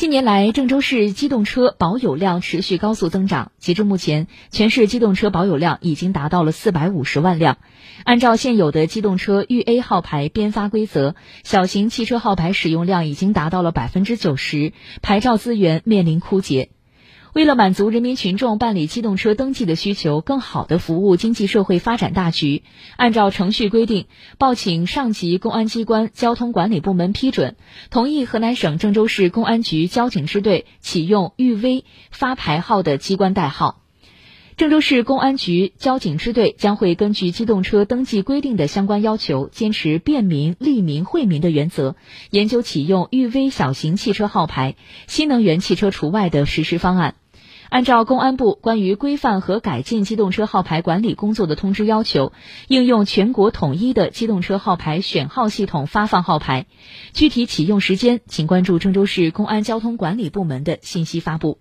近年来，郑州市机动车保有量持续高速增长。截至目前，全市机动车保有量已经达到了四百五十万辆。按照现有的机动车豫 A 号牌编发规则，小型汽车号牌使用量已经达到了百分之九十，牌照资源面临枯竭。为了满足人民群众办理机动车登记的需求，更好地服务经济社会发展大局，按照程序规定，报请上级公安机关交通管理部门批准，同意河南省郑州市公安局交警支队启用豫 V 发牌号的机关代号。郑州市公安局交警支队将会根据机动车登记规定的相关要求，坚持便民、利民、惠民的原则，研究启用豫 V 小型汽车号牌（新能源汽车除外）的实施方案。按照公安部关于规范和改进机动车号牌管理工作的通知要求，应用全国统一的机动车号牌选号系统发放号牌。具体启用时间，请关注郑州市公安交通管理部门的信息发布。